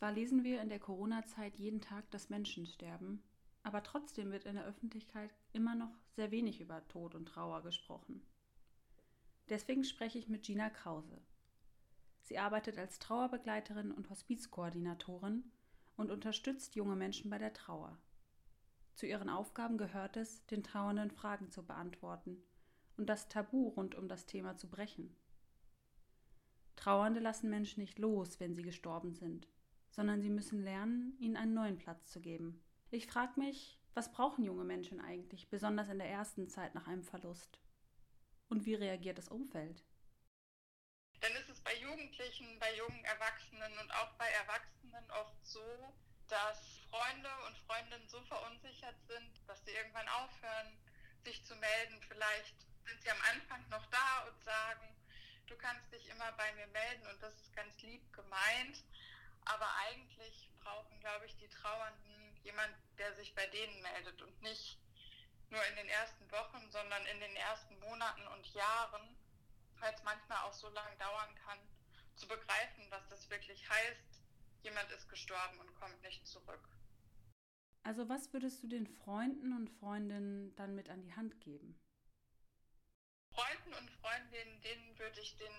Zwar lesen wir in der Corona-Zeit jeden Tag, dass Menschen sterben, aber trotzdem wird in der Öffentlichkeit immer noch sehr wenig über Tod und Trauer gesprochen. Deswegen spreche ich mit Gina Krause. Sie arbeitet als Trauerbegleiterin und Hospizkoordinatorin und unterstützt junge Menschen bei der Trauer. Zu ihren Aufgaben gehört es, den Trauernden Fragen zu beantworten und das Tabu rund um das Thema zu brechen. Trauernde lassen Menschen nicht los, wenn sie gestorben sind, sondern sie müssen lernen, ihnen einen neuen Platz zu geben. Ich frage mich, was brauchen junge Menschen eigentlich, besonders in der ersten Zeit nach einem Verlust? Und wie reagiert das Umfeld? Dann ist es bei Jugendlichen, bei jungen Erwachsenen und auch bei Erwachsenen oft so, dass Freunde und Freundinnen so verunsichert sind, dass sie irgendwann aufhören, sich zu melden. Vielleicht sind sie am Anfang noch da und sagen, du kannst dich immer bei mir melden und das ist ganz lieb gemeint. Aber eigentlich brauchen, glaube ich, die Trauernden jemand, der sich bei denen meldet und nicht nur in den ersten Wochen, sondern in den ersten Monaten und Jahren, weil es manchmal auch so lange dauern kann, zu begreifen, was das wirklich heißt, jemand ist gestorben und kommt nicht zurück. Also was würdest du den Freunden und Freundinnen dann mit an die Hand geben? Freunden und Freundinnen, denen würde ich den,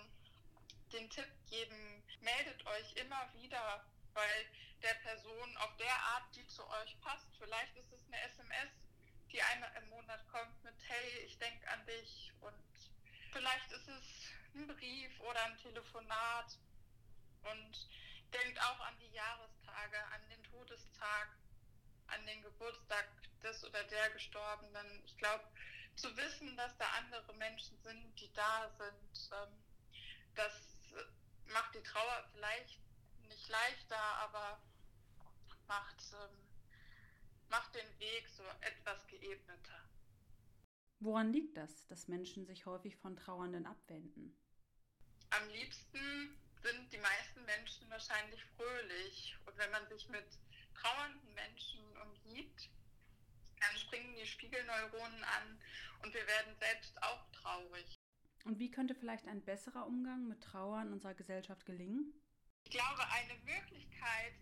den Tipp geben, meldet euch immer wieder bei der Person auf der Art, die zu euch passt. Vielleicht ist es eine SMS, die einmal im Monat kommt mit Hey, ich denke an dich und vielleicht ist es ein Brief oder ein Telefonat und denkt auch an die Jahrestage, an den Todestag, an den Geburtstag des oder der Gestorbenen. Ich glaube, zu wissen, dass da andere Menschen sind, die da sind, ähm, die Trauer vielleicht nicht leichter, aber macht, ähm, macht den Weg so etwas geebneter. Woran liegt das, dass Menschen sich häufig von Trauernden abwenden? Am liebsten sind die meisten Menschen wahrscheinlich fröhlich. Und wenn man sich mit trauernden Menschen umgibt, dann springen die Spiegelneuronen an und wir werden selbst auch traurig. Und wie könnte vielleicht ein besserer Umgang mit Trauer in unserer Gesellschaft gelingen? Ich glaube, eine Möglichkeit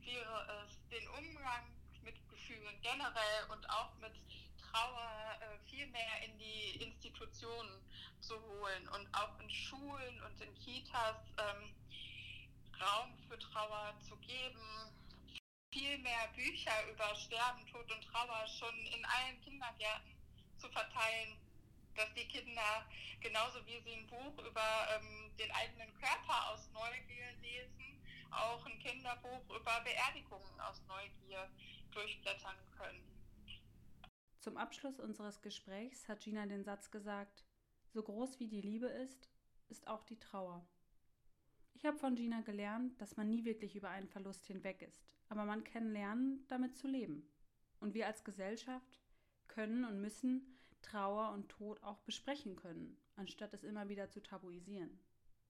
wäre es, den Umgang mit Gefühlen generell und auch mit Trauer äh, viel mehr in die Institutionen zu holen und auch in Schulen und in Kitas ähm, Raum für Trauer zu geben, viel mehr Bücher über Sterben, Tod und Trauer schon in allen Kindergärten zu verteilen, dass die Kinder genauso wie sie ein Buch über ähm, den eigenen Körper aus Neugier lesen, auch ein Kinderbuch über Beerdigungen aus Neugier durchblättern können. Zum Abschluss unseres Gesprächs hat Gina den Satz gesagt, so groß wie die Liebe ist, ist auch die Trauer. Ich habe von Gina gelernt, dass man nie wirklich über einen Verlust hinweg ist, aber man kann lernen, damit zu leben. Und wir als Gesellschaft können und müssen Trauer und Tod auch besprechen können, anstatt es immer wieder zu tabuisieren.